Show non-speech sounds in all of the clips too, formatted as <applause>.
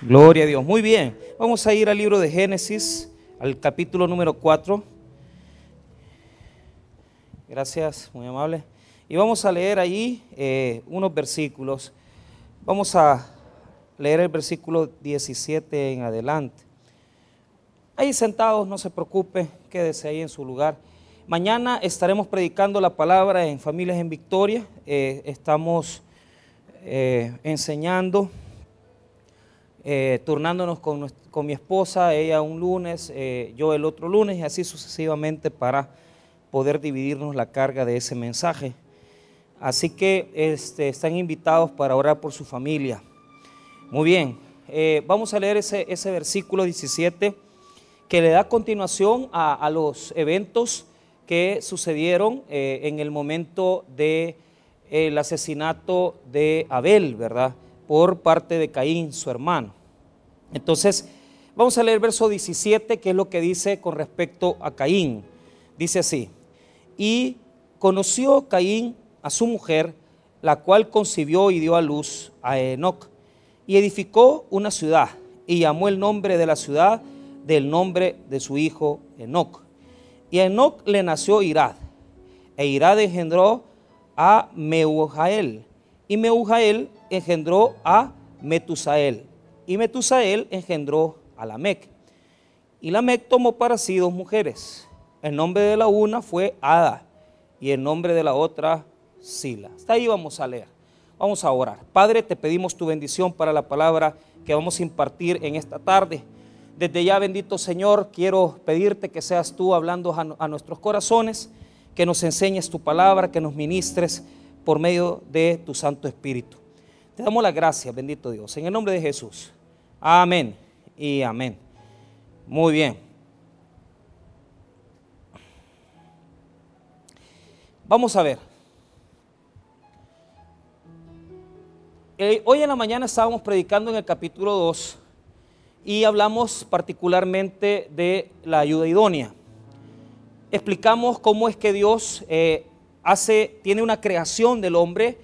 Gloria a Dios. Muy bien. Vamos a ir al libro de Génesis, al capítulo número 4. Gracias, muy amable. Y vamos a leer ahí eh, unos versículos. Vamos a leer el versículo 17 en adelante. Ahí sentados, no se preocupe, quédese ahí en su lugar. Mañana estaremos predicando la palabra en Familias en Victoria. Eh, estamos eh, enseñando eh, turnándonos con, mi esposa, ella un lunes, eh, yo el otro lunes y así sucesivamente para poder dividirnos la carga de ese mensaje. Así que este, están invitados para orar por su familia. Muy bien, eh, vamos a leer ese, versículo 17 que le da continuación a, los eventos que sucedieron en el momento del el asesinato de Abel, ¿verdad? Por parte de Caín, su hermano. Entonces, vamos a leer verso 17, que es lo que dice con respecto a Caín. Dice así, y conoció Caín a su mujer, la cual concibió y dio a luz a Enoch, y edificó una ciudad, y llamó el nombre de la ciudad del nombre de su hijo Enoch. Y a Enoch le nació Irad, e Irad engendró a Meujael, y Meujael engendró a Metusael, y Metusael engendró a Lamec. Y Lamec tomó para sí dos mujeres. El nombre de la una fue Ada y el nombre de la otra Sila. Hasta ahí vamos a leer. Vamos a orar. Padre, te pedimos tu bendición para la palabra que vamos a impartir en esta tarde. Desde ya, bendito Señor, quiero pedirte que seas tú hablando a, a nuestros corazones, que nos enseñes tu palabra, que nos ministres por medio de tu Santo Espíritu. Te damos la gracia, bendito Dios, en el nombre de Jesús. Amén y amén. Muy bien. Vamos a ver. Eh, hoy en la mañana estábamos predicando en el capítulo 2 y hablamos particularmente de la ayuda idónea. Explicamos cómo es que Dios eh, hace, tiene una creación del hombre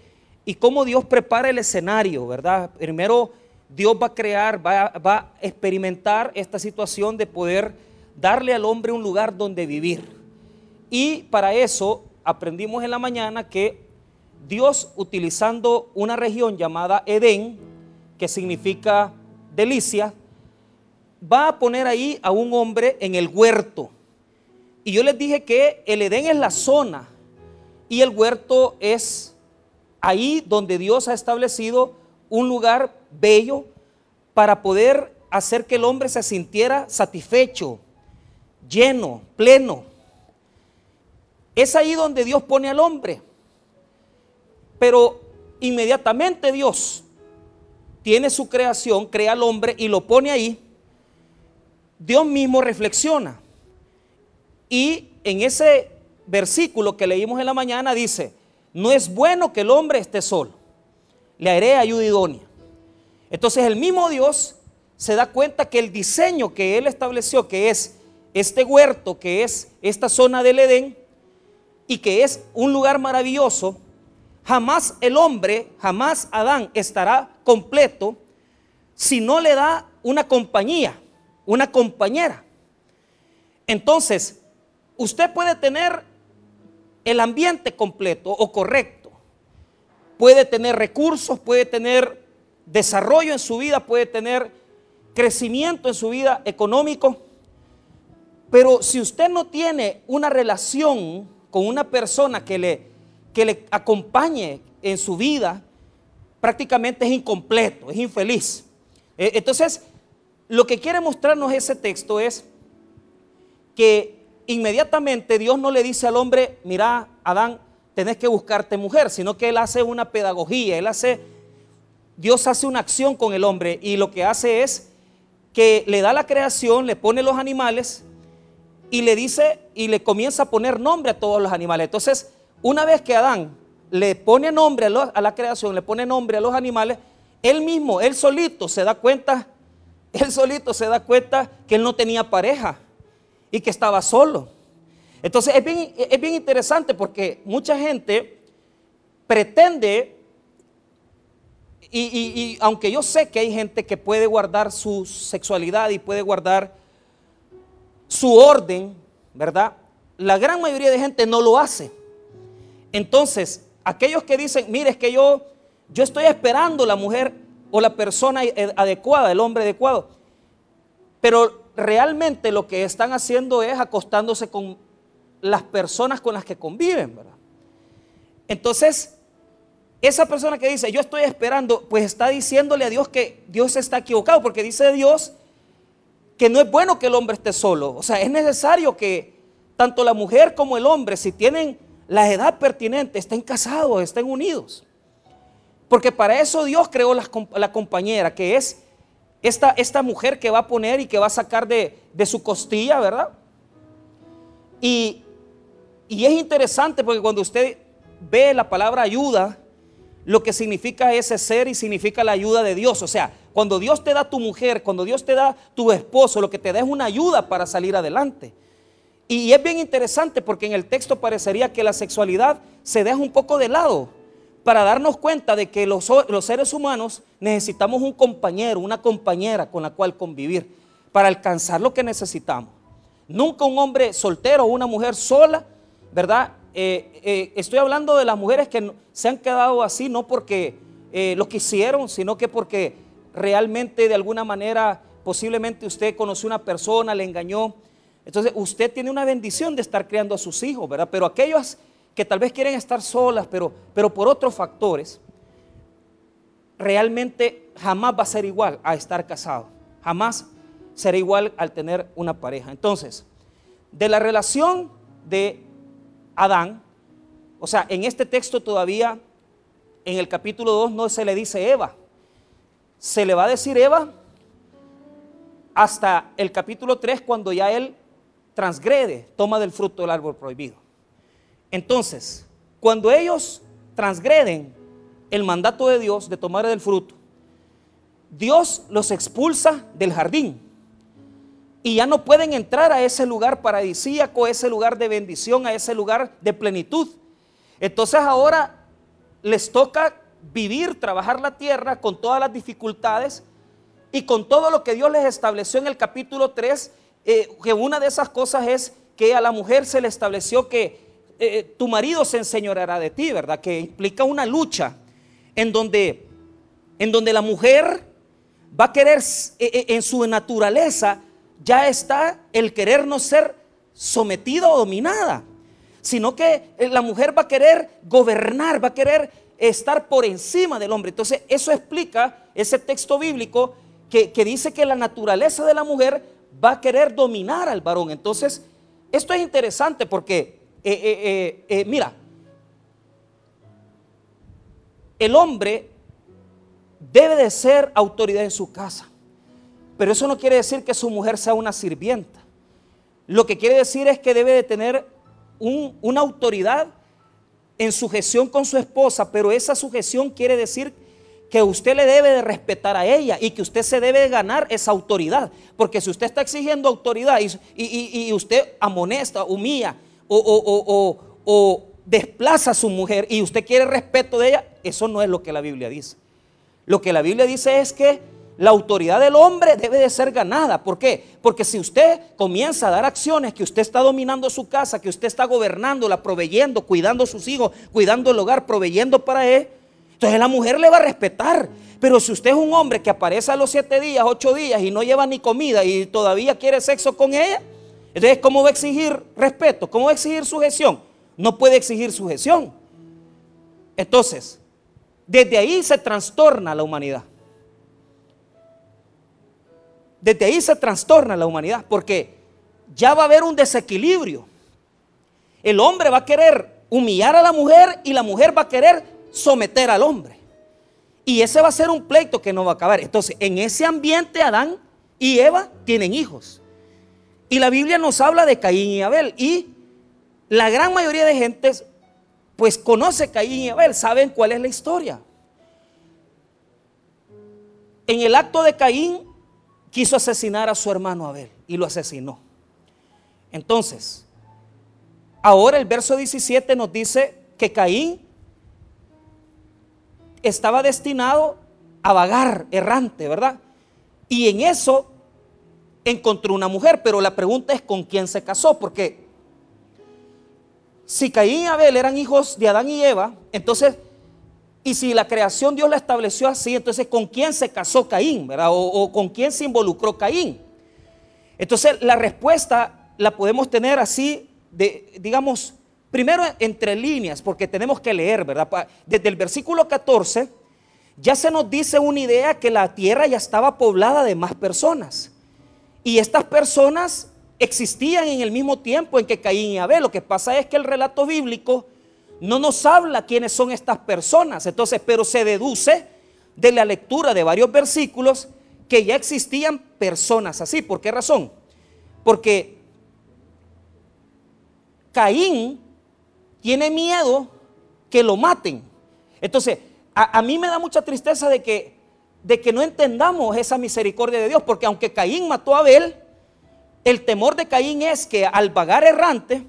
y cómo Dios prepara el escenario, ¿verdad? Primero Dios va a crear, va, a experimentar esta situación de poder darle al hombre un lugar donde vivir. Y para eso aprendimos en la mañana que Dios utilizando una región llamada Edén, que significa delicia, va a poner ahí a un hombre en el huerto. Y yo les dije que el Edén es la zona y el huerto es ahí donde Dios ha establecido un lugar bello para poder hacer que el hombre se sintiera satisfecho, lleno, pleno. Es ahí donde Dios pone al hombre. Pero inmediatamente Dios tiene su creación, crea al hombre y lo pone ahí. Dios mismo reflexiona. Y en ese versículo que leímos en la mañana dice, no es bueno que el hombre esté solo le haré ayuda idónea. Entonces el mismo Dios se da cuenta que el diseño que él estableció, que es este huerto, que es esta zona del Edén, y que es un lugar maravilloso, jamás el hombre, jamás Adán estará completo si no le da una compañía, una compañera. Entonces, usted puede tener el ambiente completo o correcto, puede tener recursos, puede tener desarrollo en su vida, puede tener crecimiento en su vida económico. Pero si usted no tiene una relación con una persona que le, que le acompañe en su vida, prácticamente es incompleto, es infeliz. Eh, entonces, lo que quiere mostrarnos ese texto es que inmediatamente Dios no le dice al hombre, mira, Adán, tenés que buscarte mujer, sino que Él hace una pedagogía, Él hace, Dios hace una acción con el hombre y lo que hace es que le da la creación, le pone los animales y le dice y le comienza a poner nombre a todos los animales. Entonces, una vez que Adán le pone nombre a, la creación, le pone nombre a los animales, él mismo, él solito se da cuenta, <laughs> él solito se da cuenta que él no tenía pareja y que estaba solo. Entonces es bien, interesante porque mucha gente pretende y, aunque yo sé que hay gente que puede guardar su sexualidad y puede guardar su orden, ¿verdad? La gran mayoría de gente no lo hace. Entonces, aquellos que dicen, mire, es que yo, yo estoy esperando la mujer o la persona adecuada, el hombre adecuado, pero realmente lo que están haciendo es acostándose con las personas con las que conviven, ¿verdad? Entonces, esa persona que dice, yo estoy esperando, pues está diciéndole a Dios que Dios está equivocado, porque dice Dios que no es bueno que el hombre esté solo. O sea, es necesario que tanto la mujer como el hombre, si tienen la edad pertinente, estén casados, estén unidos. Porque para eso Dios creó la, compañera, que es esta, esta, mujer que va a poner y que va a sacar de, de su costilla, ¿verdad? Y, y es interesante porque cuando usted ve la palabra ayuda, lo que significa ese ser y significa la ayuda de Dios. O sea, cuando Dios te da tu mujer, cuando Dios te da tu esposo, lo que te da es una ayuda para salir adelante. Y es bien interesante porque en el texto parecería que la sexualidad se deja un poco de lado para darnos cuenta de que los, seres humanos necesitamos un compañero, una compañera con la cual convivir para alcanzar lo que necesitamos. Nunca un hombre soltero o una mujer sola, ¿verdad? Eh, eh, estoy hablando de las mujeres que se han quedado así, no porque eh, lo quisieron, sino que porque realmente de alguna manera posiblemente usted conoció una persona, le engañó. Entonces usted tiene una bendición de estar criando a sus hijos, ¿verdad? Pero aquellos que tal vez quieren estar solas, pero, pero por otros factores, realmente jamás va a ser igual a estar casado. Jamás será igual al tener una pareja. Entonces, de la relación de Adán, o sea, en este texto todavía, en el capítulo 2 no se le dice Eva, se le va a decir Eva hasta el capítulo 3 cuando ya él transgrede, toma del fruto del árbol prohibido. Entonces, cuando ellos transgreden el mandato de Dios de tomar del fruto, Dios los expulsa del jardín y ya no pueden entrar a ese lugar paradisíaco, ese lugar de bendición, a ese lugar de plenitud. Entonces ahora les toca vivir, trabajar la tierra con todas las dificultades y con todo lo que Dios les estableció en el capítulo 3, eh, que una de esas cosas es que a la mujer se le estableció que eh, eh, tu marido se enseñoreará de ti, ¿verdad? Que implica una lucha en donde, en donde la mujer va a querer en su naturaleza ya está el querer no ser sometida o dominada, sino que eh, la mujer va a querer gobernar, va a querer estar por encima del hombre. Entonces eso explica ese texto bíblico que, dice que la naturaleza de la mujer va a querer dominar al varón. Entonces esto es interesante porque, eh, eh, mira, el hombre debe de ser autoridad en su casa. Pero eso no quiere decir que su mujer sea una sirvienta. Lo que quiere decir es que debe de tener una autoridad en sujeción con su esposa, pero esa sujeción quiere decir que usted le debe de respetar a ella y que usted se debe de ganar esa autoridad. Porque si usted está exigiendo autoridad y, usted amonesta, humilla o, o desplaza a su mujer y usted quiere respeto de ella, eso no es lo que la Biblia dice. Lo que la Biblia dice es que la autoridad del hombre debe de ser ganada. ¿Por qué? Porque si usted comienza a dar acciones que usted está dominando su casa, que usted está gobernándola, proveyendo, cuidando a sus hijos, cuidando el hogar, proveyendo para él, entonces la mujer le va a respetar. Pero si usted es un hombre que aparece a los siete días, ocho días y no lleva ni comida y todavía quiere sexo con ella, entonces ¿cómo va a exigir respeto? ¿Cómo va a exigir sujeción? No puede exigir sujeción. Entonces, desde ahí se trastorna la humanidad. Desde ahí se trastorna la humanidad porque ya va a haber un desequilibrio. El hombre va a querer humillar a la mujer y la mujer va a querer someter al hombre. Y ese va a ser un pleito que no va a acabar. Entonces, en ese ambiente Adán y Eva tienen hijos. Y la Biblia nos habla de Caín y Abel. Y la gran mayoría de gente pues conoce Caín y Abel, saben cuál es la historia. En el acto de Caín quiso asesinar a su hermano Abel y lo asesinó. Entonces, ahora el verso 17 nos dice que Caín estaba destinado a vagar errante, ¿verdad? Y en eso encontró una mujer, pero la pregunta es con quién se casó, porque si Caín y Abel eran hijos de Adán y Eva, entonces, y si la creación Dios la estableció así, entonces ¿con quién se casó Caín, verdad? O, con quién se involucró Caín. Entonces la respuesta la podemos tener así, digamos, primero entre líneas, porque tenemos que leer, ¿verdad? Desde el versículo 14 ya se nos dice una idea que la tierra ya estaba poblada de más personas. Y estas personas existían en el mismo tiempo en que Caín y Abel. Lo que pasa es que el relato bíblico no nos habla quiénes son estas personas. Entonces, pero se deduce de la lectura de varios versículos que ya existían personas así. ¿Por qué razón? Porque Caín tiene miedo que lo maten. Entonces, a, mí me da mucha tristeza de que, de que no entendamos esa misericordia de Dios, porque aunque Caín mató a Abel, el temor de Caín es que al vagar errante,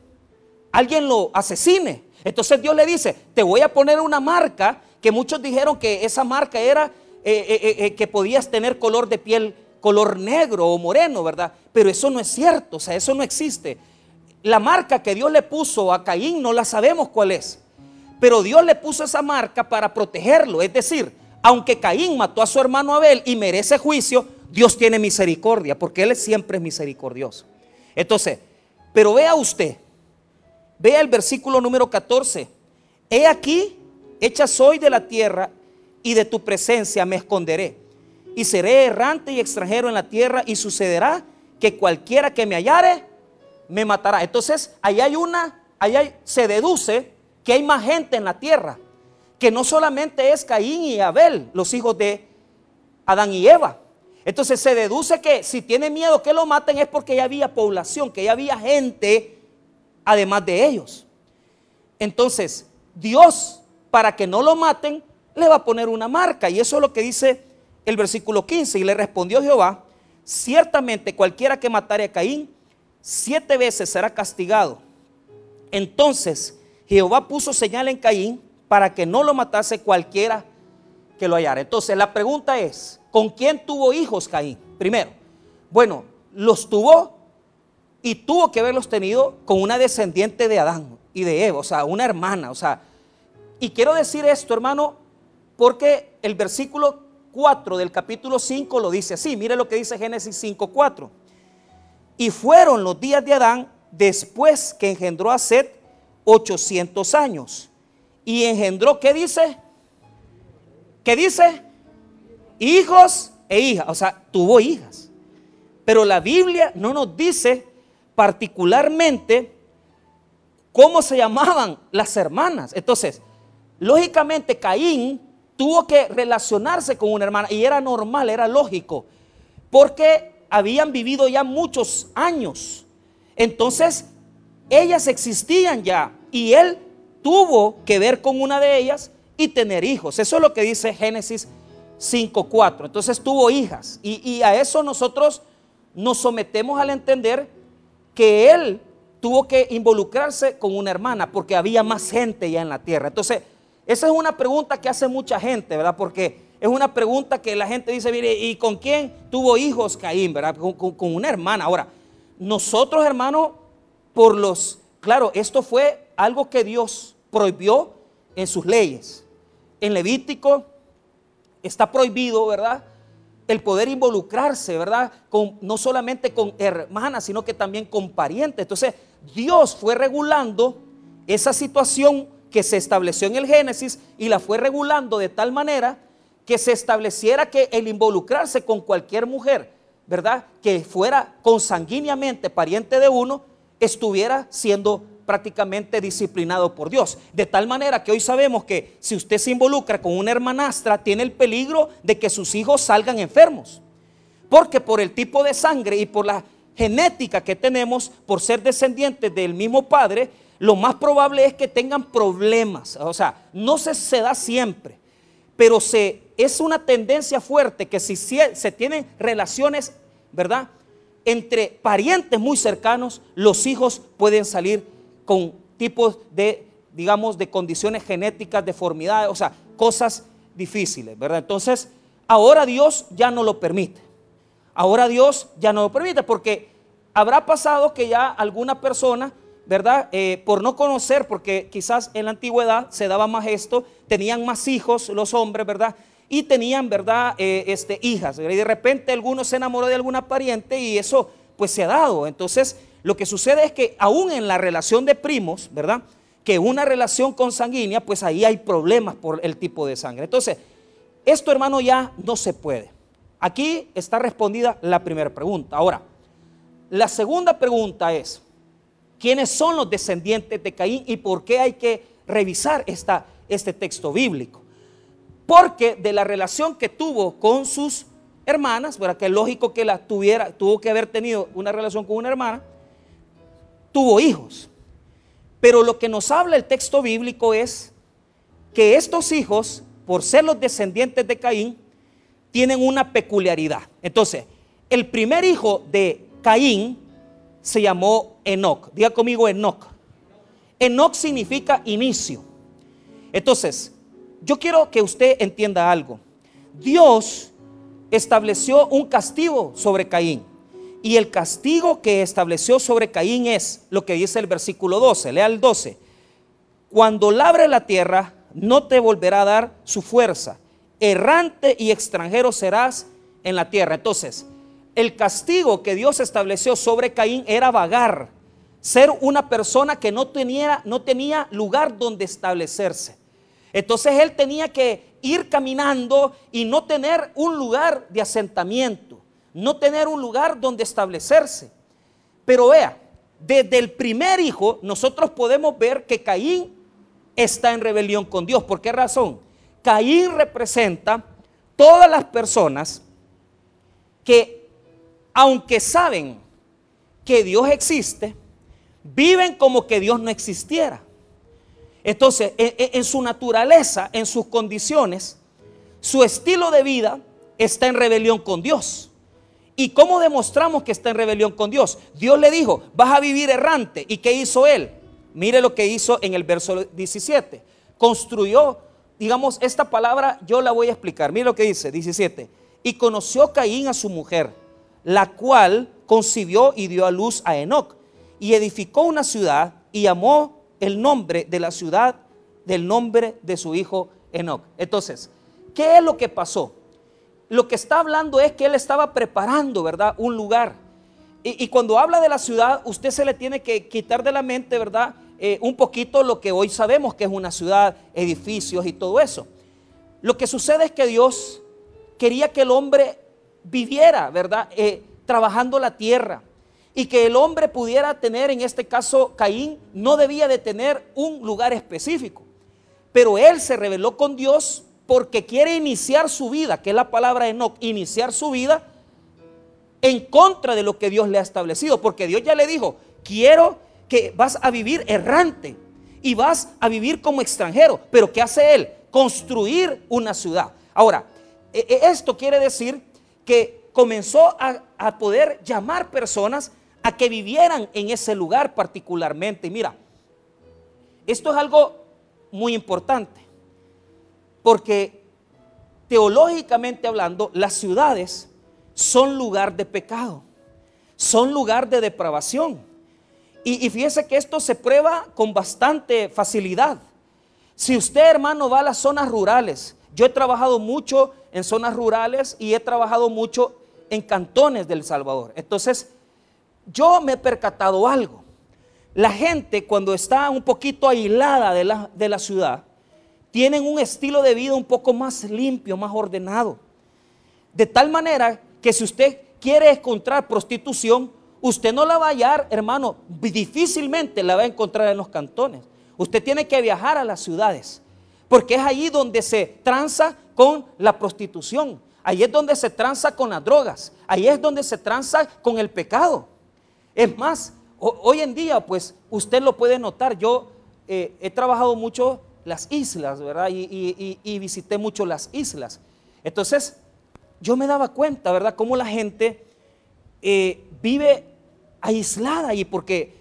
alguien lo asesine. Entonces Dios le dice, te voy a poner una marca, que muchos dijeron que esa marca era eh, eh, eh, que podías tener color de piel, color negro o moreno, ¿verdad? Pero eso no es cierto, o sea, eso no existe. La marca que Dios le puso a Caín no la sabemos cuál es. Pero Dios le puso esa marca para protegerlo. Es decir, aunque Caín mató a su hermano Abel y merece juicio, Dios tiene misericordia, porque Él siempre es misericordioso. Entonces, pero vea usted, vea el versículo número 14. He aquí, hecha soy de la tierra y de tu presencia me esconderé. Y seré errante y extranjero en la tierra y sucederá que cualquiera que me hallare me matará. Entonces, ahí hay una, ahí hay, se deduce que hay más gente en la tierra, que no solamente es Caín y Abel, los hijos de Adán y Eva, entonces se deduce que si tiene miedo que lo maten es porque ya había población, que ya había gente además de ellos. Entonces, Dios, para que no lo maten, le va a poner una marca. Y eso es lo que dice el versículo 15. Y le respondió Jehová, ciertamente cualquiera que matare a Caín, siete veces será castigado. Entonces Jehová puso señal en Caín para que no lo matase cualquiera que lo hallara. Entonces la pregunta es, ¿Con quién tuvo hijos Caín? Primero, bueno, los tuvo y tuvo que haberlos tenido con una descendiente de Adán y de Eva, o sea, una hermana, o sea, y quiero decir esto, hermano, porque el versículo 4 del capítulo 5 lo dice así, mire lo que dice Génesis 5:4. Y fueron los días de Adán después que engendró a Set 800 años. Y engendró, ¿qué dice? ¿Qué dice? hijos e hijas, o sea, tuvo hijas. Pero la Biblia no nos dice particularmente cómo se llamaban las hermanas. Entonces, lógicamente Caín tuvo que relacionarse con una hermana y era normal, era lógico, porque habían vivido ya muchos años. Entonces, ellas existían ya y él tuvo que ver con una de ellas y tener hijos. Eso es lo que dice Génesis 5.4. Entonces tuvo hijas. Y, a eso nosotros nos sometemos al entender que él tuvo que involucrarse con una hermana porque había más gente ya en la tierra. Entonces, esa es una pregunta que hace mucha gente, ¿verdad? Porque es una pregunta que la gente dice, mire, ¿y con quién tuvo hijos Caín, verdad? Con, con una hermana. Ahora, nosotros, hermanos, por los, claro, esto fue algo que Dios prohibió en sus leyes. En Levítico está prohibido, ¿verdad? El poder involucrarse, ¿verdad? Con, no solamente con hermanas, sino que también con parientes. Entonces, Dios fue regulando esa situación que se estableció en el Génesis y la fue regulando de tal manera que se estableciera que el involucrarse con cualquier mujer, ¿verdad? Que fuera consanguíneamente pariente de uno, estuviera siendo prácticamente disciplinado por Dios. De tal manera que hoy sabemos que si usted se involucra con una hermanastra, tiene el peligro de que sus hijos salgan enfermos. Porque por el tipo de sangre y por la genética que tenemos, por ser descendientes del mismo padre, lo más probable es que tengan problemas. O sea, no se, se da siempre, pero se, es una tendencia fuerte que si se, se tienen relaciones, ¿verdad? Entre parientes muy cercanos, los hijos pueden salir con tipos de, digamos, de condiciones genéticas, deformidades, o sea, cosas difíciles, ¿verdad? Entonces, ahora Dios ya no lo permite. Ahora Dios ya no lo permite porque habrá pasado que ya alguna persona, ¿verdad? Eh, por no conocer, porque quizás en la antigüedad se daba más esto, tenían más hijos los hombres, ¿verdad? Y tenían, ¿verdad? Eh, este, hijas. Y de repente alguno se enamoró de alguna pariente y eso pues se ha dado. Entonces, lo que sucede es que aún en la relación de primos, ¿verdad? Que una relación consanguínea, pues ahí hay problemas por el tipo de sangre. Entonces, esto hermano ya no se puede. Aquí está respondida la primera pregunta. Ahora, la segunda pregunta es, ¿quiénes son los descendientes de Caín y por qué hay que revisar esta, este texto bíblico? Porque de la relación que tuvo con sus hermanas, ¿verdad? que lógico que la tuviera, tuvo que haber tenido una relación con una hermana, tuvo hijos. Pero lo que nos habla el texto bíblico es que estos hijos, por ser los descendientes de Caín, tienen una peculiaridad. Entonces, el primer hijo de Caín se llamó Enoch. Diga conmigo Enoch. Enoch significa inicio. Entonces, yo quiero que usted entienda algo. Dios estableció un castigo sobre Caín. Y el castigo que estableció sobre Caín es lo que dice el versículo 12. Lea el 12. Cuando labre la tierra, no te volverá a dar su fuerza. Errante y extranjero serás en la tierra. Entonces, el castigo que Dios estableció sobre Caín era vagar, ser una persona que no tenía, no tenía lugar donde establecerse. Entonces él tenía que ir caminando y no tener un lugar de asentamiento, no tener un lugar donde establecerse. Pero vea, desde el primer hijo nosotros podemos ver que Caín está en rebelión con Dios. ¿Por qué razón? Caín representa todas las personas que, aunque saben que Dios existe, viven como que Dios no existiera. Entonces, en, su naturaleza, en sus condiciones, su estilo de vida está en rebelión con Dios. ¿Y cómo demostramos que está en rebelión con Dios? Dios le dijo, vas a vivir errante. ¿Y qué hizo él? Mire lo que hizo en el verso 17. Construyó, digamos, esta palabra yo la voy a explicar. Mire lo que dice, 17. Y conoció Caín a su mujer, la cual concibió y dio a luz a Enoch. Y edificó una ciudad y llamó el nombre de la ciudad del nombre de su hijo Enoch. Entonces, ¿qué es lo que pasó? Lo que está hablando es que él estaba preparando, ¿verdad? Un lugar. Y, cuando habla de la ciudad, usted se le tiene que quitar de la mente, ¿verdad? Eh, un poquito lo que hoy sabemos que es una ciudad, edificios y todo eso. Lo que sucede es que Dios quería que el hombre viviera, ¿verdad? Eh, trabajando la tierra y que el hombre pudiera tener, en este caso Caín, no debía de tener un lugar específico. Pero él se reveló con Dios porque quiere iniciar su vida, que es la palabra Enoch, iniciar su vida en contra de lo que Dios le ha establecido. Porque Dios ya le dijo, quiero que vas a vivir errante y vas a vivir como extranjero. Pero ¿qué hace él? Construir una ciudad. Ahora, e, e, esto quiere decir que comenzó a, a poder llamar personas a que vivieran en ese lugar particularmente. Mira, esto es algo muy importante, porque teológicamente hablando, las ciudades son lugar de pecado, son lugar de depravación. Y, fíjese que esto se prueba con bastante facilidad. Si usted, hermano, va a las zonas rurales, yo he trabajado mucho en zonas rurales y he trabajado mucho en cantones del Salvador. Entonces, yo me he percatado algo. La gente cuando está un poquito aislada de la, de la ciudad, tienen un estilo de vida un poco más limpio, más ordenado. De tal manera que si usted quiere encontrar prostitución, usted no la va a hallar, hermano, difícilmente la va a encontrar en los cantones. Usted tiene que viajar a las ciudades, porque es ahí donde se tranza con la prostitución, ahí es donde se tranza con las drogas, ahí es donde se tranza con el pecado. Es más, hoy en día, pues usted lo puede notar, yo eh, he trabajado mucho las islas, ¿verdad? Y, visité mucho las islas. Entonces, yo me daba cuenta, ¿verdad? Cómo la gente eh, vive aislada y porque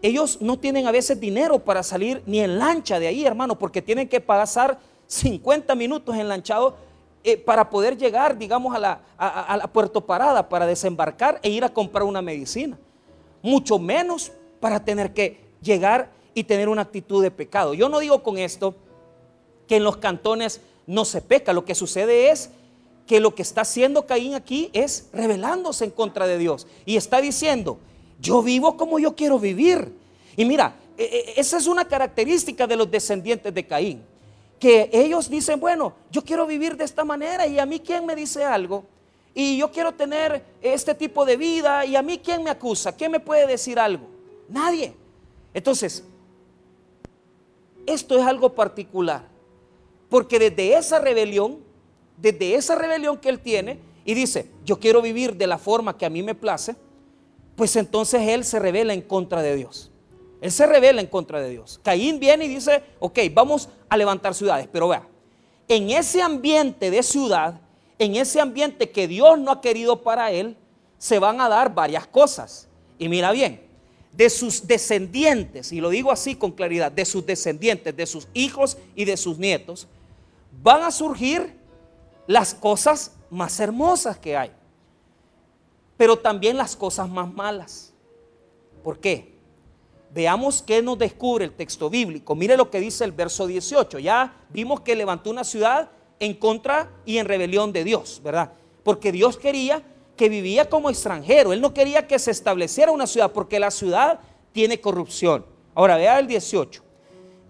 ellos no tienen a veces dinero para salir ni en lancha de ahí, hermano, porque tienen que pasar 50 minutos en lanchado eh, para poder llegar, digamos, a la, a la Puerto Parada, para desembarcar e ir a comprar una medicina. Mucho menos para tener que llegar y tener una actitud de pecado. Yo no digo con esto que en los cantones no se peca, lo que sucede es que lo que está haciendo Caín aquí es rebelándose en contra de Dios y está diciendo, yo vivo como yo quiero vivir. Y mira, e, e, esa es una característica de los descendientes de Caín, que ellos dicen, bueno, yo quiero vivir de esta manera y a mí quién me dice algo, y yo quiero tener este tipo de vida y a mí quién me acusa, quién me puede decir algo, nadie. Entonces, esto es algo particular, porque desde esa rebelión, desde esa rebelión que él tiene, y dice, yo quiero vivir de la forma que a mí me place, pues entonces él se revela en contra de Dios. Él se revela en contra de Dios. Caín viene y dice, ok, vamos a levantar ciudades, pero vea, en ese ambiente de ciudad, en ese ambiente que Dios no ha querido para él, se van a dar varias cosas. Y mira bien, de sus descendientes, y lo digo así con claridad, de sus descendientes, de sus hijos y de sus nietos, van a surgir las cosas más hermosas que hay, pero también las cosas más malas. ¿Por qué? Veamos qué nos descubre el texto bíblico. Mire lo que dice el verso 18. Ya vimos que levantó una ciudad en contra y en rebelión de Dios, ¿verdad? Porque Dios quería que vivía como extranjero. Él no quería que se estableciera una ciudad porque la ciudad tiene corrupción. Ahora vea el 18.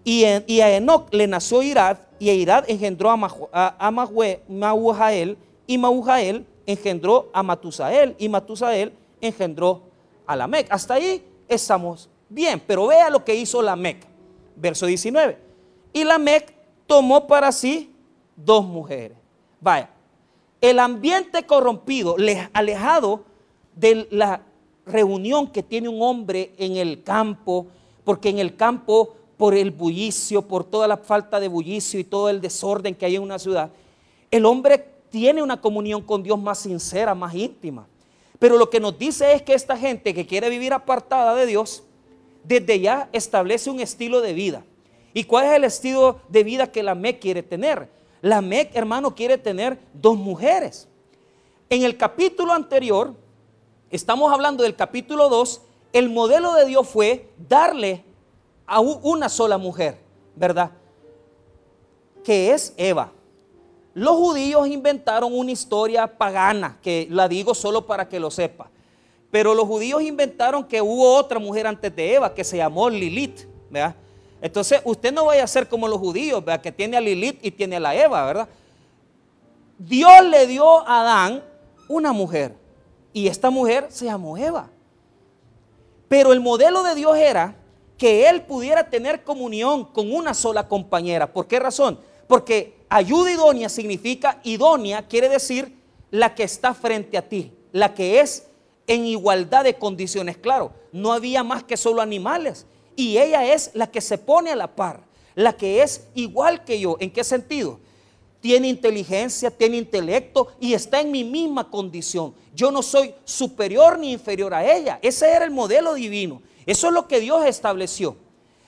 Y, a Enoch le nació Irad y a Irad engendró a, a, y Mahujael engendró a Matusael y Matusael engendró a Lamec. Hasta ahí estamos bien, pero vea lo que hizo Lamec. Verso 19. Y Lamec tomó para sí dos mujeres. Vaya, el ambiente corrompido, alejado de la reunión que tiene un hombre en el campo, porque en el campo, por el bullicio, por toda la falta de bullicio y todo el desorden que hay en una ciudad, el hombre tiene una comunión con Dios más sincera, más íntima. Pero lo que nos dice es que esta gente que quiere vivir apartada de Dios, desde ya establece un estilo de vida. ¿Y cuál es el estilo de vida que la ME quiere tener? La Mec, hermano, quiere tener dos mujeres. En el capítulo anterior, estamos hablando del capítulo 2, el modelo de Dios fue darle a una sola mujer, ¿verdad? Que es Eva. Los judíos inventaron una historia pagana, que la digo solo para que lo sepa. Pero los judíos inventaron que hubo otra mujer antes de Eva que se llamó Lilith, ¿verdad? Entonces, usted no vaya a ser como los judíos, ¿verdad? que tiene a Lilith y tiene a la Eva, ¿verdad? Dios le dio a Adán una mujer y esta mujer se llamó Eva. Pero el modelo de Dios era que él pudiera tener comunión con una sola compañera. ¿Por qué razón? Porque ayuda idónea significa idónea, quiere decir la que está frente a ti, la que es en igualdad de condiciones. Claro, no había más que solo animales. Y ella es la que se pone a la par, la que es igual que yo. ¿En qué sentido? Tiene inteligencia, tiene intelecto y está en mi misma condición. Yo no soy superior ni inferior a ella. Ese era el modelo divino. Eso es lo que Dios estableció.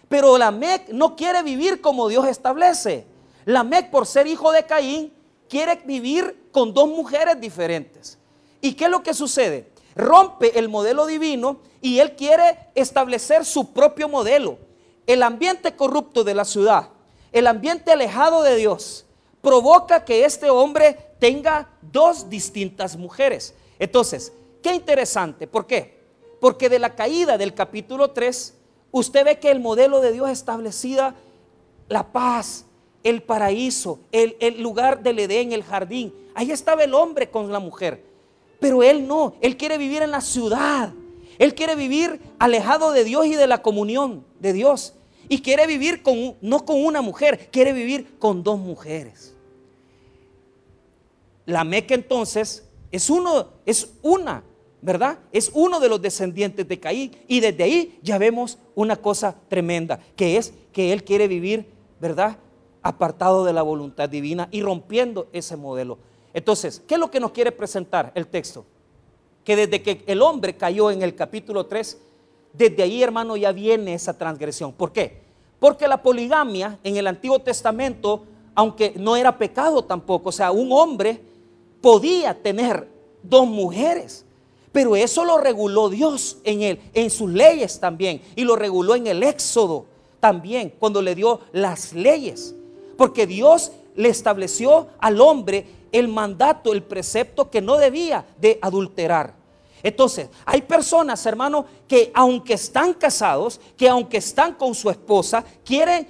Pero la Mec no quiere vivir como Dios establece. La Mec, por ser hijo de Caín, quiere vivir con dos mujeres diferentes. ¿Y qué es lo que sucede? Rompe el modelo divino y él quiere establecer su propio modelo. El ambiente corrupto de la ciudad, el ambiente alejado de Dios, provoca que este hombre tenga dos distintas mujeres. Entonces, qué interesante, ¿por qué? Porque de la caída del capítulo 3, usted ve que el modelo de Dios establecida, la paz, el paraíso, el, el lugar del Edén, el jardín, ahí estaba el hombre con la mujer. Pero él no, él quiere vivir en la ciudad. Él quiere vivir alejado de Dios y de la comunión de Dios. Y quiere vivir con, no con una mujer, quiere vivir con dos mujeres. La Meca entonces es uno, es una, ¿verdad? Es uno de los descendientes de Caín. Y desde ahí ya vemos una cosa tremenda, que es que él quiere vivir, ¿verdad? Apartado de la voluntad divina y rompiendo ese modelo. Entonces, ¿qué es lo que nos quiere presentar el texto? que desde que el hombre cayó en el capítulo 3, desde ahí, hermano, ya viene esa transgresión. ¿Por qué? Porque la poligamia en el Antiguo Testamento aunque no era pecado tampoco. O sea, un hombre podía tener dos mujeres. Pero eso lo reguló Dios en, él, en sus leyes también. Y lo reguló en el Éxodo también, cuando le dio las leyes. Porque Dios le estableció al hombre el mandato, el precepto que no debía de adulterar. Entonces, hay personas, hermano, que aunque están casados, que aunque están con su esposa, quieren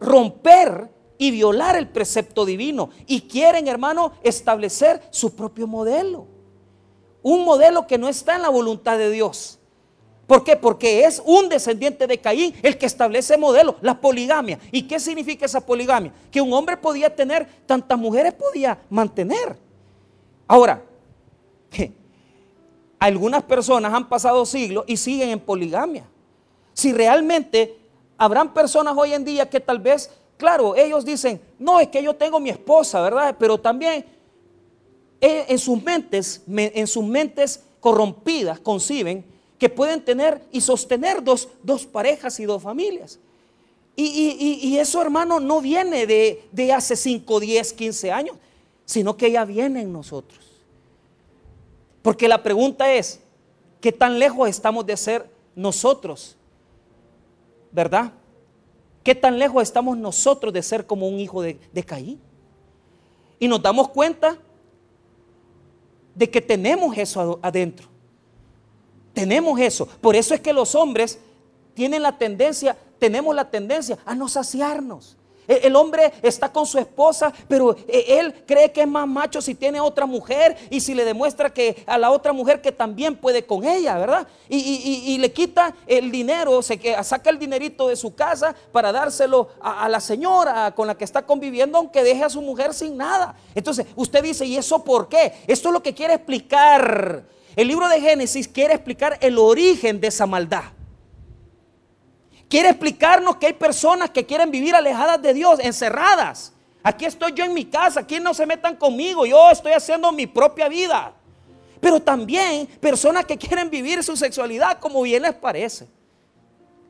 romper y violar el precepto divino. Y quieren, hermano, establecer su propio modelo. Un modelo que no está en la voluntad de Dios. ¿Por qué? Porque es un descendiente de Caín el que establece modelo, la poligamia. ¿Y qué significa esa poligamia? Que un hombre podía tener tantas mujeres, podía mantener. Ahora, algunas personas han pasado siglos y siguen en poligamia. Si realmente habrán personas hoy en día que tal vez Claro, ellos dicen, no, es que yo tengo mi esposa, ¿verdad? Pero también eh, en sus mentes, en sus mentes corrompidas, conciben que pueden tener y sostener dos, parejas y dos familias. Y, eso, hermano, no viene de, de hace 5, 10, 15 años, sino que ya viene en nosotros. Porque la pregunta es, ¿qué tan lejos estamos de ser nosotros? ¿Verdad? ¿Qué tan lejos estamos nosotros de ser como un hijo de, Caín? Y nos damos cuenta de que tenemos eso adentro. Tenemos eso. Por eso es que los hombres tienen la tendencia, tenemos la tendencia a no saciarnos. E, el hombre está con su esposa, pero e, él cree que es más macho si tiene otra mujer y si le demuestra que a la otra mujer que también puede con ella, ¿verdad? Y, le quita el dinero, se saca el dinerito de su casa para dárselo a, la señora con la que está conviviendo, aunque deje a su mujer sin nada. Entonces, usted dice, ¿y eso por qué? Esto es lo que quiere explicar. El libro de Génesis quiere explicar el origen de esa maldad. Quiere explicarnos que hay personas que quieren vivir alejadas de Dios, encerradas. Aquí estoy yo en mi casa, aquí no se metan conmigo, yo estoy haciendo mi propia vida. Pero también personas que quieren vivir su sexualidad como bien les parece.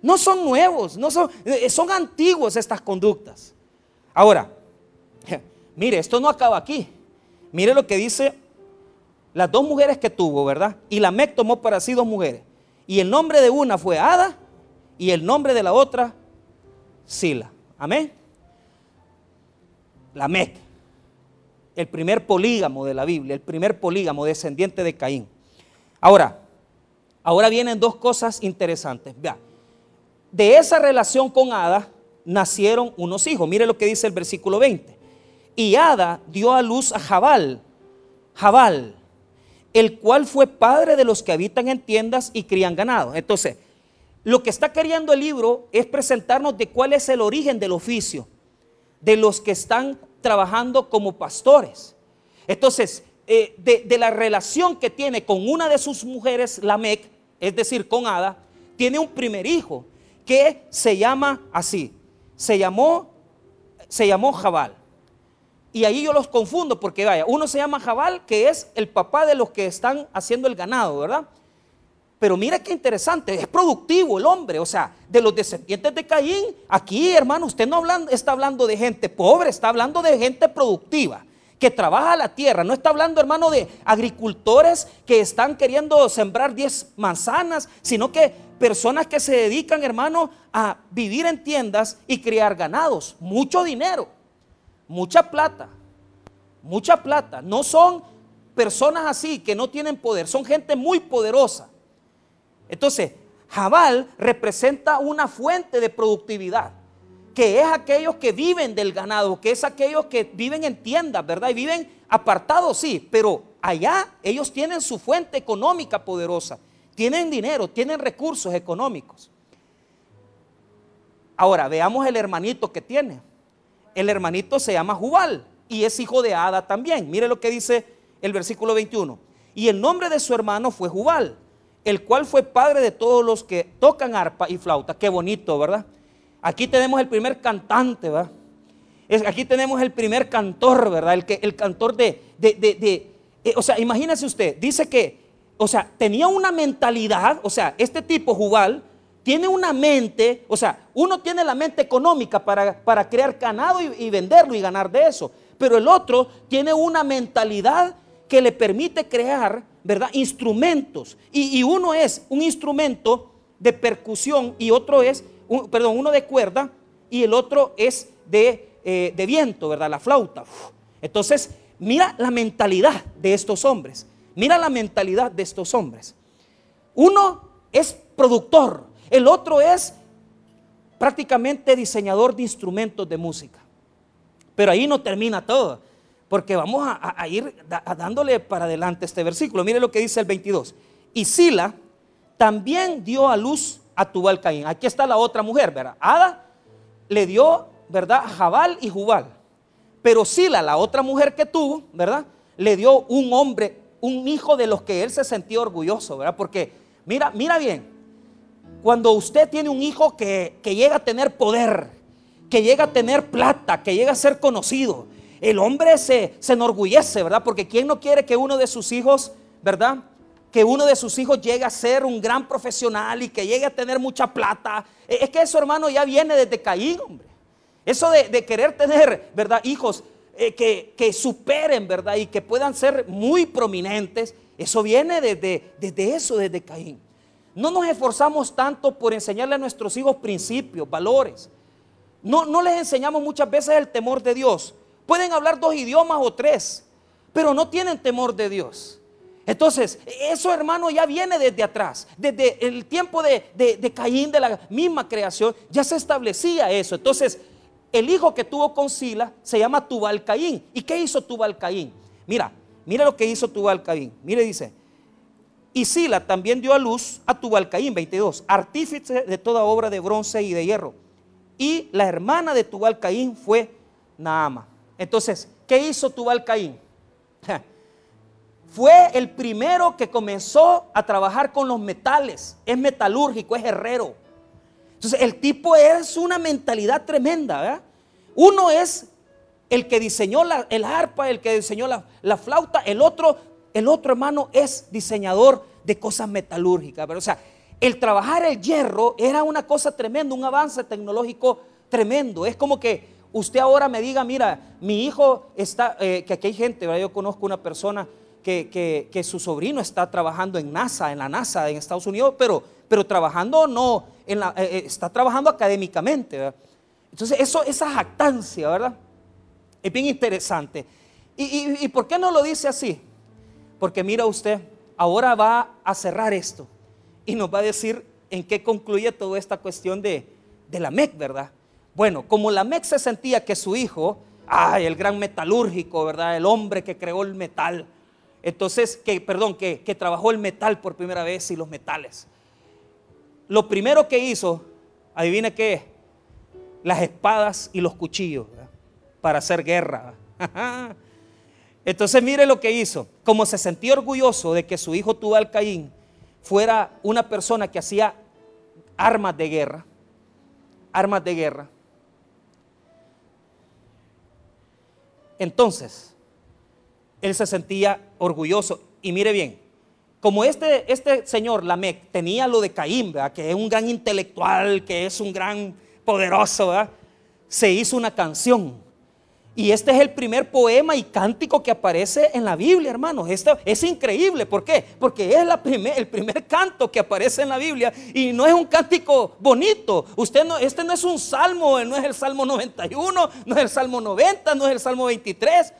No son nuevos, no son, eh, son antiguos estas conductas. Ahora, <laughs> mire, esto no acaba aquí. Mire lo que dice las dos mujeres que tuvo, ¿verdad? Y la Mec tomó para sí dos mujeres. Y el nombre de una fue Ada y el nombre de la otra, Sila. Amén. La Mec, el primer polígamo de la Biblia, el primer polígamo descendiente de Caín. Ahora, ahora vienen dos cosas interesantes. Vea, de esa relación con Ada nacieron unos hijos. Mire lo que dice el versículo 20. Y Ada dio a luz a Jabal, Jabal, el cual fue padre de los que habitan en tiendas y crían ganado. Entonces, lo que está queriendo el libro es presentarnos de cuál es el origen del oficio, de los que están trabajando como pastores. Entonces, eh, de, la relación que tiene con una de sus mujeres, Lamec, es decir, con Ada, tiene un primer hijo que se llama así, se llamó, se llamó Jabal. Y ahí yo los confundo porque vaya, uno se llama Jabal, que es el papá de los que están haciendo el ganado, ¿verdad? Pero mira qué interesante, es productivo el hombre, o sea, de los descendientes de Caín, aquí hermano, usted no está hablando de gente pobre, está hablando de gente productiva, que trabaja la tierra, no está hablando hermano de agricultores que están queriendo sembrar 10 manzanas, sino que personas que se dedican hermano a vivir en tiendas y criar ganados, mucho dinero, mucha plata, mucha plata, no son personas así que no tienen poder, son gente muy poderosa entonces, Jabal representa una fuente de productividad, que es aquellos que viven del ganado, que es aquellos que viven en tiendas, ¿verdad? Y viven apartados, sí, pero allá ellos tienen su fuente económica poderosa, tienen dinero, tienen recursos económicos. Ahora, veamos el hermanito que tiene. El hermanito se llama Jubal y es hijo de Ada también. Mire lo que dice el versículo 21. Y el nombre de su hermano fue Jubal el cual fue padre de todos los que tocan arpa y flauta. Qué bonito, ¿verdad? Aquí tenemos el primer cantante, ¿verdad? aquí tenemos el primer cantor, ¿verdad? El, que, el cantor de, de, de, eh, o sea, imagínese usted, dice que, o sea, tenía una mentalidad, o sea, este tipo, Jubal, tiene una mente, o sea, uno tiene la mente económica para, para crear ganado y, venderlo y ganar de eso, pero el otro tiene una mentalidad que le permite crear, ¿verdad? Instrumentos. Y, uno es un instrumento de percusión y otro es, perdón, uno de cuerda y el otro es de, eh, de viento, ¿verdad? La flauta. Entonces, mira la mentalidad de estos hombres. Mira la mentalidad de estos hombres. Uno es productor, el otro es prácticamente diseñador de instrumentos de música. Pero ahí no termina todo, porque vamos a, ir dándole para adelante este versículo. Mire lo que dice el 22. Y Sila también dio a luz a Tubal Caín. Aquí está la otra mujer, ¿verdad? Ada le dio, ¿verdad? Jabal y Jubal. Pero Sila, la otra mujer que tuvo, ¿verdad? Le dio un hombre, un hijo de los que él se sentía orgulloso, ¿verdad? Porque, mira, mira bien, cuando usted tiene un hijo que, llega a tener poder, que llega a tener plata, que llega a ser conocido, el hombre se, se enorgullece, ¿verdad? Porque ¿quién no quiere que uno de sus hijos, ¿verdad? Que uno de sus hijos llegue a ser un gran profesional y que llegue a tener mucha plata. E, es que eso, hermano, ya viene desde Caín, hombre. Eso de, querer tener, ¿verdad? Hijos eh, que, que, superen, ¿verdad? Y que puedan ser muy prominentes. Eso viene desde, desde eso, desde Caín. No nos esforzamos tanto por enseñarle a nuestros hijos principios, valores. No, no les enseñamos muchas veces el temor de Dios. Pueden hablar dos idiomas o tres, pero no tienen temor de Dios. Entonces, eso hermano ya viene desde atrás, desde el tiempo de, de, Caín, de la misma creación, ya se establecía eso. Entonces, el hijo que tuvo con Sila se llama Tubal Caín. ¿Y qué hizo Tubal Caín? Mira, mira lo que hizo Tubal Caín. Mire, dice, y Sila también dio a luz a Tubalcaín, 22, artífice de toda obra de bronce y de hierro. Y la hermana de Tubalcaín fue Naama. Entonces, ¿qué hizo Tubalcaín? Fue el primero que comenzó a trabajar con los metales. Es metalúrgico, es herrero. Entonces, el tipo es una mentalidad tremenda. ¿verdad? Uno es el que diseñó la, el arpa, el que diseñó la, la flauta, el otro el otro hermano es diseñador de cosas metalúrgicas. Pero, o sea, el trabajar el hierro era una cosa tremenda, un avance tecnológico tremendo. Es como que usted ahora me diga, mira, mi hijo está, eh, que aquí hay gente, yo conozco una persona que, su sobrino está trabajando en NASA, en la NASA en Estados Unidos, pero, pero trabajando no, eh, eh, está trabajando académicamente. Entonces, eso, esa jactancia, ¿verdad? Es bien interesante. ¿Y, y por qué no lo dice así? Porque mira usted, ahora va a cerrar esto y nos va a decir en qué concluye toda esta cuestión de, la MEC, ¿verdad? Bueno, como la MEC se sentía que su hijo, ay, el gran metalúrgico, ¿verdad? El hombre que creó el metal. Entonces, que, perdón, que, trabajó el metal por primera vez y los metales. Lo primero que hizo, adivine qué, las espadas y los cuchillos para hacer guerra. <laughs> Entonces mire lo que hizo. Como se sentía orgulloso de que su hijo Tubal Caín fuera una persona que hacía armas de guerra, armas de guerra. Entonces, él se sentía orgulloso. Y mire bien, como este, este señor Lamec tenía lo de Caín, que es un gran intelectual, que es un gran poderoso, se hizo una canción y este es el primer poema y cántico que aparece en la Biblia, hermanos. Esto es increíble. ¿Por qué? Porque es el primer canto que aparece en la Biblia y no es un cántico bonito. Usted no, este no es un salmo, no es el Salmo 91, no es el Salmo 90, no es el Salmo 23.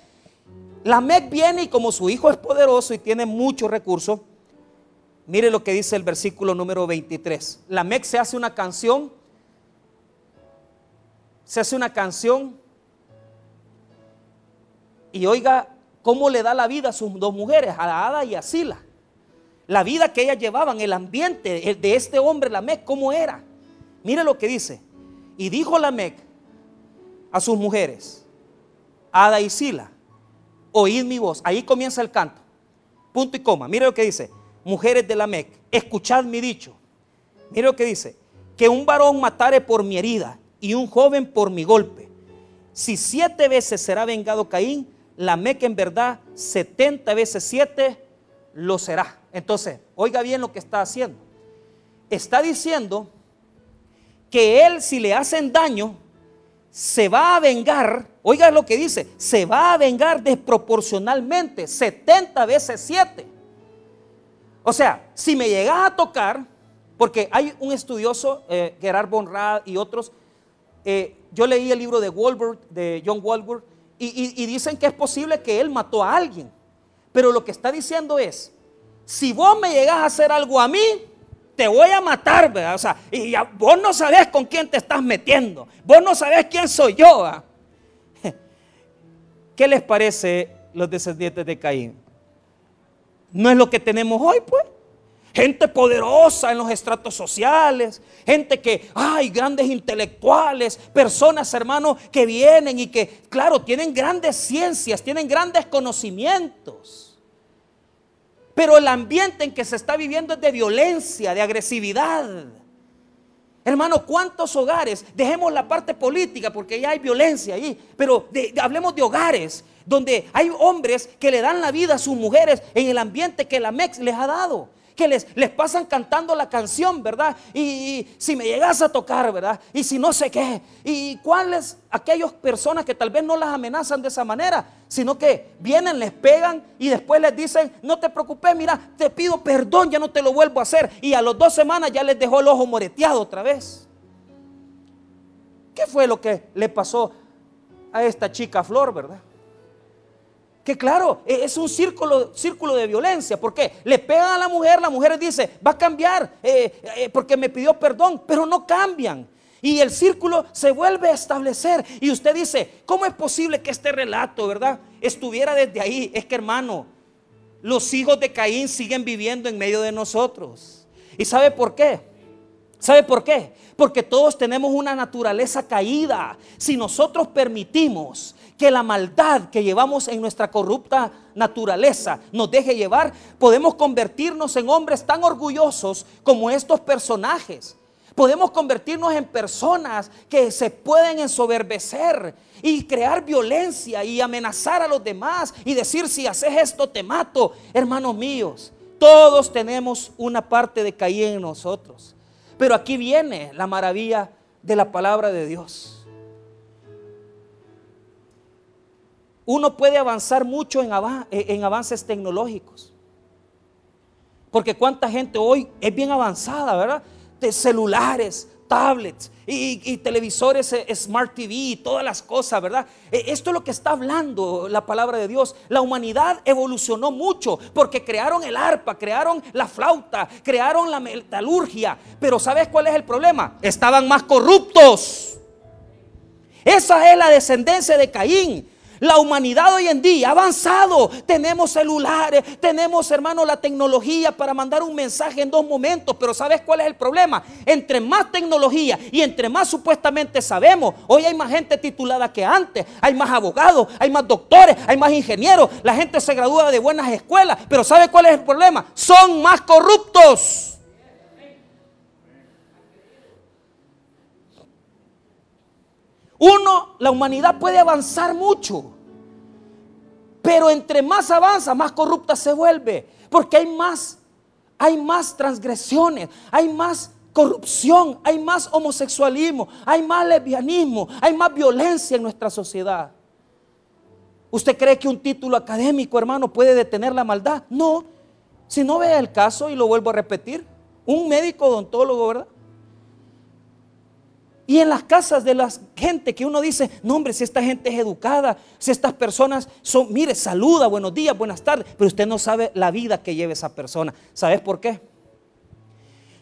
La Mec viene y como su hijo es poderoso y tiene muchos recursos, mire lo que dice el versículo número 23. La Mec se hace una canción, se hace una canción y oiga cómo le da la vida a sus dos mujeres, a Ada y a Sila. La vida que ellas llevaban, el ambiente de este hombre, Lamec, cómo era. Mire lo que dice. Y dijo Lamec a sus mujeres, Ada y Sila, oíd mi voz. Ahí comienza el canto. Punto y coma. Mire lo que dice. Mujeres de Lamec, escuchad mi dicho. Mire lo que dice. Que un varón matare por mi herida y un joven por mi golpe. Si siete veces será vengado Caín, la Meca en verdad 70 veces 7 lo será. Entonces, oiga bien lo que está haciendo. Está diciendo que él si le hacen daño, se va a vengar, oiga lo que dice, se va a vengar desproporcionalmente, 70 veces 7. O sea, si me llegas a tocar, porque hay un estudioso, eh, Gerard Bonrad y otros, eh, yo leí el libro de Walbert, de John Walbert, y, dicen que es posible que él mató a alguien. Pero lo que está diciendo es, si vos me llegas a hacer algo a mí, te voy a matar, ¿verdad? O sea, y vos no sabés con quién te estás metiendo. Vos no sabés quién soy yo. <laughs> ¿Qué les parece los descendientes de Caín? ¿No es lo que tenemos hoy, pues? Gente poderosa en los estratos sociales, gente que, hay grandes intelectuales, personas, hermanos, que vienen y que, claro, tienen grandes ciencias, tienen grandes conocimientos. Pero el ambiente en que se está viviendo es de violencia, de agresividad. Hermano, ¿cuántos hogares? Dejemos la parte política porque ya hay violencia ahí, pero hablemos de hogares donde hay hombres que le dan la vida a sus mujeres en el ambiente que la MEX les ha dado que les, les pasan cantando la canción, ¿verdad? Y, si me llegas a tocar, ¿verdad? Y si no sé qué. ¿Y cuáles aquellas personas que tal vez no las amenazan de esa manera, sino que vienen, les pegan y después les dicen, no te preocupes, mira, te pido perdón, ya no te lo vuelvo a hacer. Y a las dos semanas ya les dejó el ojo moreteado otra vez. ¿Qué fue lo que le pasó a esta chica Flor, verdad? Que claro, e-, es un círculo, círculo de violencia. ¿Por qué? Le pegan a la mujer, la mujer dice, va a cambiar eh, eh, porque me pidió perdón, pero no cambian. Y el círculo se vuelve a establecer. Y usted dice, ¿cómo es posible que este relato, verdad, estuviera desde ahí? Es que hermano, los hijos de Caín siguen viviendo en medio de nosotros. ¿Y sabe por qué? ¿Sabe por qué? Porque todos tenemos una naturaleza caída. Si nosotros permitimos que la maldad que llevamos en nuestra corrupta naturaleza nos deje llevar, podemos convertirnos en hombres tan orgullosos como estos personajes. Podemos convertirnos en personas que se pueden ensoberbecer y crear violencia y amenazar a los demás y decir si haces esto te mato. Hermanos míos, todos tenemos una parte de caída en nosotros. Pero aquí viene la maravilla de la palabra de Dios. Uno puede avanzar mucho eh, en, avances tecnológicos. Porque cuánta gente hoy es bien avanzada, ¿verdad? De celulares, tablets y, televisores eh, Smart TV y todas las cosas, ¿verdad? E, esto es lo que está hablando la palabra de Dios. La humanidad evolucionó mucho porque crearon el arpa, crearon la flauta, crearon la metalurgia. Pero ¿sabes cuál es el problema? Estaban más corruptos. Esa es la descendencia de Caín. La humanidad hoy en día ha avanzado. Tenemos celulares, tenemos, hermano, la tecnología para mandar un mensaje en dos momentos. Pero ¿sabes cuál es el problema? Entre más tecnología y entre más supuestamente sabemos, hoy hay más gente titulada que antes. Hay más abogados, hay más doctores, hay más ingenieros. La gente se gradúa de buenas escuelas. Pero ¿sabe cuál es el problema? Son más corruptos. Uno, la humanidad puede avanzar mucho. Pero entre más avanza, más corrupta se vuelve. Porque hay más, hay más transgresiones, hay más corrupción, hay más homosexualismo, hay más lesbianismo, hay más violencia en nuestra sociedad. ¿Usted cree que un título académico, hermano, puede detener la maldad? No. Si no ve el caso, y lo vuelvo a repetir, un médico odontólogo, ¿verdad? Y en las casas de la gente que uno dice, no hombre, si esta gente es educada, si estas personas son, mire, saluda, buenos días, buenas tardes, pero usted no sabe la vida que lleva esa persona. ¿Sabes por qué?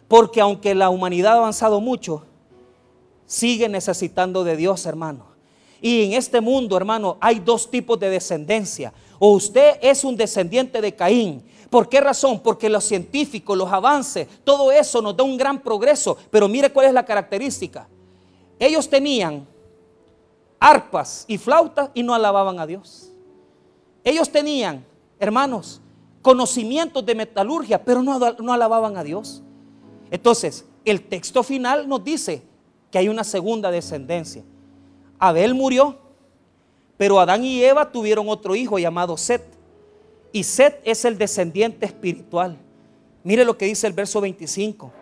Porque aunque la humanidad ha avanzado mucho, sigue necesitando de Dios, hermano. Y en este mundo, hermano, hay dos tipos de descendencia. O usted es un descendiente de Caín. ¿Por qué razón? Porque los científicos, los avances, todo eso nos da un gran progreso. Pero mire cuál es la característica ellos tenían arpas y flautas y no alababan a Dios. Ellos tenían, hermanos, conocimientos de metalurgia, pero no, no alababan a Dios. Entonces, el texto final nos dice que hay una segunda descendencia. Abel murió, pero Adán y Eva tuvieron otro hijo llamado Set. Y Set es el descendiente espiritual. Mire lo que dice el verso 25.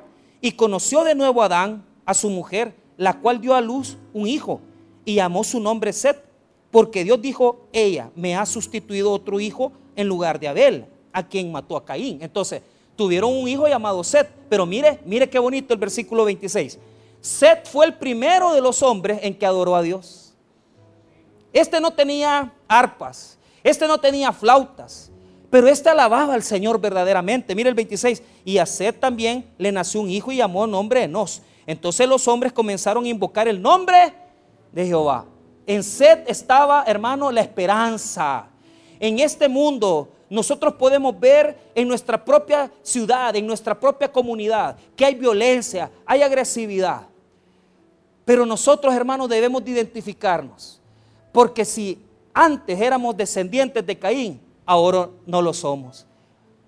Y conoció de nuevo Adán a su mujer la cual dio a luz un hijo y llamó su nombre Set, porque Dios dijo, ella me ha sustituido otro hijo en lugar de Abel, a quien mató a Caín. Entonces, tuvieron un hijo llamado Set, pero mire, mire qué bonito el versículo 26. Set fue el primero de los hombres en que adoró a Dios. Este no tenía arpas, este no tenía flautas, pero este alababa al Señor verdaderamente. Mire el 26. Y a Set también le nació un hijo y llamó nombre Enos. Entonces los hombres comenzaron a invocar el nombre de Jehová. En Set estaba, hermano, la esperanza. En este mundo nosotros podemos ver en nuestra propia ciudad, en nuestra propia comunidad, que hay violencia, hay agresividad. Pero nosotros, hermanos, debemos de identificarnos. Porque si antes éramos descendientes de Caín, ahora no lo somos.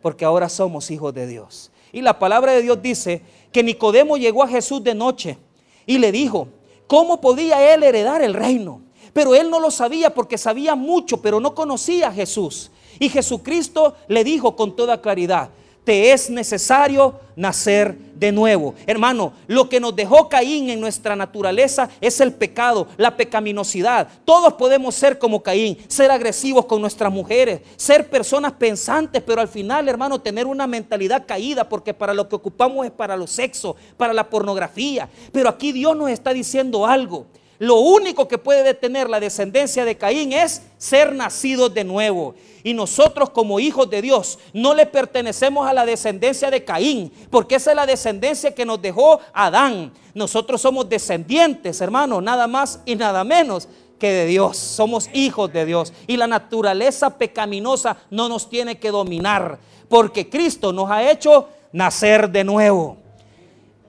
Porque ahora somos hijos de Dios. Y la palabra de Dios dice que Nicodemo llegó a Jesús de noche y le dijo, ¿cómo podía él heredar el reino? Pero él no lo sabía porque sabía mucho, pero no conocía a Jesús. Y Jesucristo le dijo con toda claridad, es necesario nacer de nuevo. Hermano, lo que nos dejó Caín en nuestra naturaleza es el pecado, la pecaminosidad. Todos podemos ser como Caín, ser agresivos con nuestras mujeres, ser personas pensantes, pero al final, hermano, tener una mentalidad caída, porque para lo que ocupamos es para los sexos, para la pornografía. Pero aquí Dios nos está diciendo algo. Lo único que puede detener la descendencia de Caín es ser nacidos de nuevo. Y nosotros como hijos de Dios no le pertenecemos a la descendencia de Caín, porque esa es la descendencia que nos dejó Adán. Nosotros somos descendientes, hermano, nada más y nada menos que de Dios. Somos hijos de Dios. Y la naturaleza pecaminosa no nos tiene que dominar, porque Cristo nos ha hecho nacer de nuevo.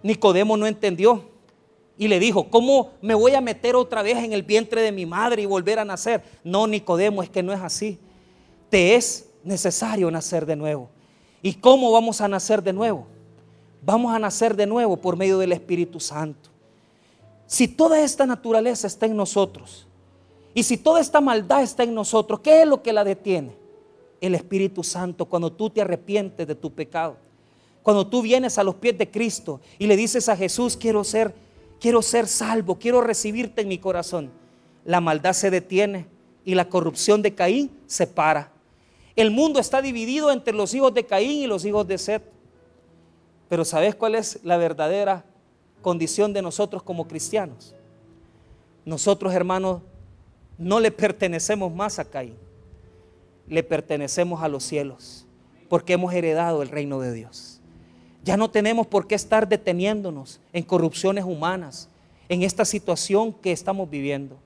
Nicodemo no entendió y le dijo, ¿cómo me voy a meter otra vez en el vientre de mi madre y volver a nacer? No, Nicodemo, es que no es así. Te es necesario nacer de nuevo. ¿Y cómo vamos a nacer de nuevo? Vamos a nacer de nuevo por medio del Espíritu Santo. Si toda esta naturaleza está en nosotros y si toda esta maldad está en nosotros, ¿qué es lo que la detiene? El Espíritu Santo cuando tú te arrepientes de tu pecado. Cuando tú vienes a los pies de Cristo y le dices a Jesús, quiero ser quiero ser salvo, quiero recibirte en mi corazón. La maldad se detiene y la corrupción de Caín se para. El mundo está dividido entre los hijos de Caín y los hijos de Seth. Pero ¿sabes cuál es la verdadera condición de nosotros como cristianos? Nosotros, hermanos, no le pertenecemos más a Caín. Le pertenecemos a los cielos, porque hemos heredado el reino de Dios. Ya no tenemos por qué estar deteniéndonos en corrupciones humanas, en esta situación que estamos viviendo.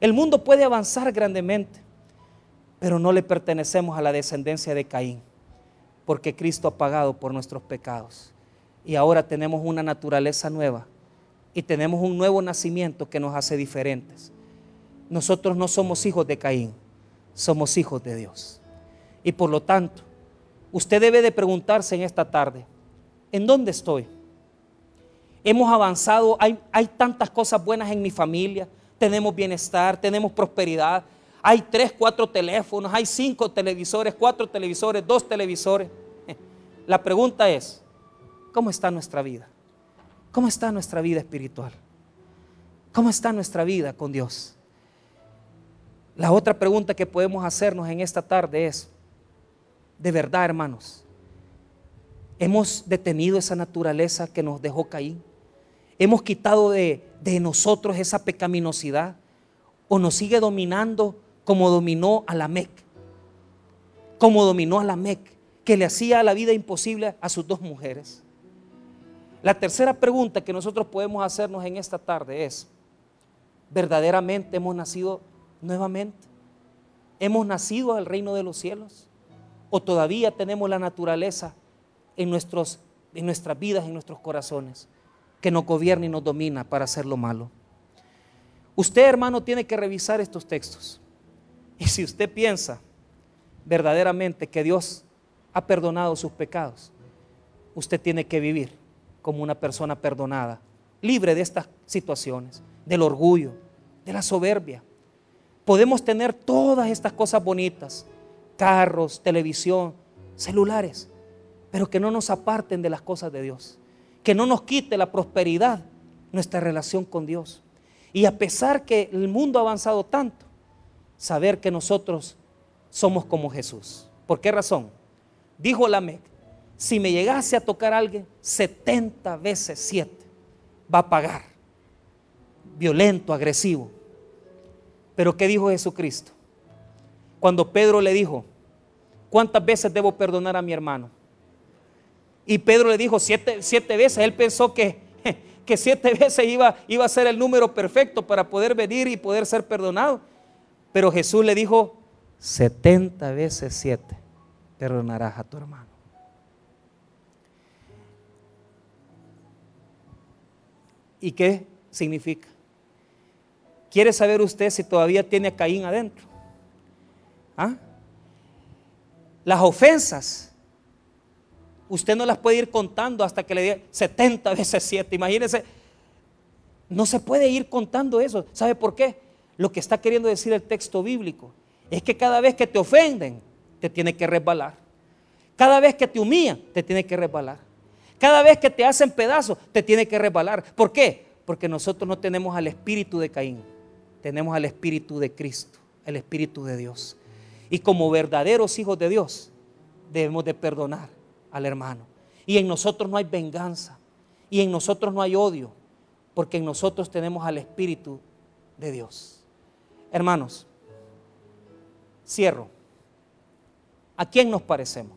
El mundo puede avanzar grandemente, pero no le pertenecemos a la descendencia de Caín, porque Cristo ha pagado por nuestros pecados. Y ahora tenemos una naturaleza nueva y tenemos un nuevo nacimiento que nos hace diferentes. Nosotros no somos hijos de Caín, somos hijos de Dios. Y por lo tanto, usted debe de preguntarse en esta tarde, ¿En dónde estoy? Hemos avanzado, hay, hay tantas cosas buenas en mi familia, tenemos bienestar, tenemos prosperidad, hay tres, cuatro teléfonos, hay cinco televisores, cuatro televisores, dos televisores. <laughs> La pregunta es, ¿cómo está nuestra vida? ¿Cómo está nuestra vida espiritual? ¿Cómo está nuestra vida con Dios? La otra pregunta que podemos hacernos en esta tarde es, de verdad hermanos, Hemos detenido esa naturaleza que nos dejó Caín. Hemos quitado de, nosotros esa pecaminosidad. O nos sigue dominando como dominó a la Mec. Como dominó a la Mec, que le hacía la vida imposible a sus dos mujeres. La tercera pregunta que nosotros podemos hacernos en esta tarde es, ¿verdaderamente hemos nacido nuevamente? ¿Hemos nacido al reino de los cielos? ¿O todavía tenemos la naturaleza en, nuestros, en nuestras vidas, en nuestros corazones, que nos gobierna y nos domina para hacer lo malo. Usted, hermano, tiene que revisar estos textos. Y si usted piensa verdaderamente que Dios ha perdonado sus pecados, usted tiene que vivir como una persona perdonada, libre de estas situaciones, del orgullo, de la soberbia. Podemos tener todas estas cosas bonitas, carros, televisión, celulares, pero que no nos aparten de las cosas de Dios, que no nos quite la prosperidad nuestra relación con Dios. Y a pesar que el mundo ha avanzado tanto, saber que nosotros somos como Jesús. ¿Por qué razón? Dijo Lamec, si me llegase a tocar a alguien, 70 veces 7 va a pagar. Violento, agresivo. Pero ¿qué dijo Jesucristo? Cuando Pedro le dijo, ¿cuántas veces debo perdonar a mi hermano? Y Pedro le dijo siete, veces. Él pensó que, que siete <laughs> veces iba, iba a ser el número perfecto para poder venir y poder ser perdonado. Pero Jesús le dijo, 70 veces 7 perdonarás a tu hermano. ¿Y qué significa? ¿Quiere saber usted si todavía tiene a Caín adentro? ¿Ah? Las ofensas, usted no las puede ir contando hasta que le diga 70 veces 7. Imagínese, no se puede ir contando eso. ¿Sabe por qué? Lo que está queriendo decir el texto bíblico es que cada vez que te ofenden, te tiene que resbalar. Cada vez que te humillan, te tiene que resbalar. Cada vez que te hacen pedazos, te tiene que resbalar. ¿Por qué? Porque nosotros no tenemos al espíritu de Caín, tenemos al espíritu de Cristo, el espíritu de Dios. Y como verdaderos hijos de Dios, debemos de perdonar al hermano. Y en nosotros no hay venganza, y en nosotros no hay odio, porque en nosotros tenemos al espíritu de Dios. Hermanos, cierro. ¿A quién nos parecemos?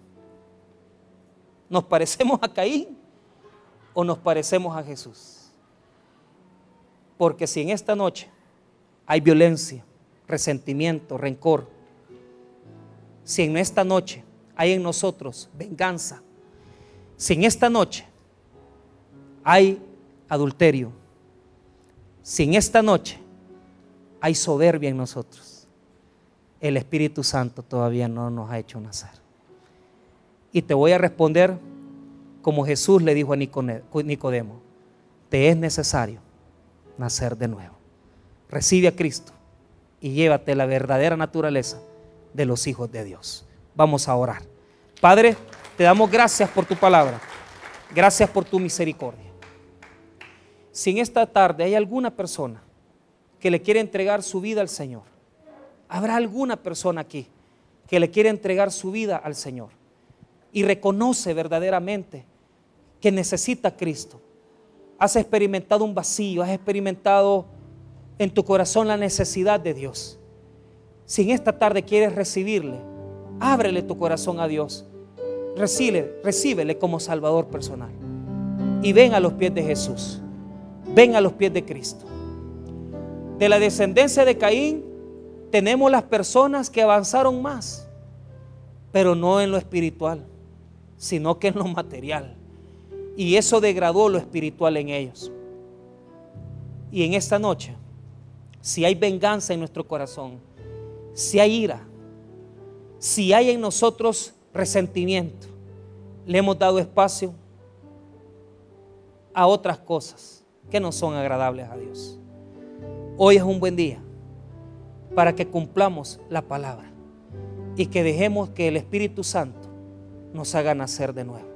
¿Nos parecemos a Caín o nos parecemos a Jesús? Porque si en esta noche hay violencia, resentimiento, rencor, si en esta noche hay en nosotros venganza, si en esta noche hay adulterio, si en esta noche hay soberbia en nosotros, el Espíritu Santo todavía no nos ha hecho nacer. Y te voy a responder como Jesús le dijo a Nicodemo, te es necesario nacer de nuevo. Recibe a Cristo y llévate la verdadera naturaleza de los hijos de Dios. Vamos a orar. Padre, te damos gracias por tu palabra. Gracias por tu misericordia. Si en esta tarde hay alguna persona que le quiere entregar su vida al Señor, habrá alguna persona aquí que le quiere entregar su vida al Señor y reconoce verdaderamente que necesita a Cristo. Has experimentado un vacío, has experimentado en tu corazón la necesidad de Dios. Si en esta tarde quieres recibirle, ábrele tu corazón a Dios. Recíbele, recíbele como Salvador personal. Y ven a los pies de Jesús. Ven a los pies de Cristo. De la descendencia de Caín tenemos las personas que avanzaron más, pero no en lo espiritual sino que en lo material. Y eso degradó lo espiritual en ellos. Y en esta noche, si hay venganza en nuestro corazón, si hay ira, si hay en nosotros resentimiento, le hemos dado espacio a otras cosas que no son agradables a Dios. Hoy es un buen día para que cumplamos la palabra y que dejemos que el Espíritu Santo nos haga nacer de nuevo.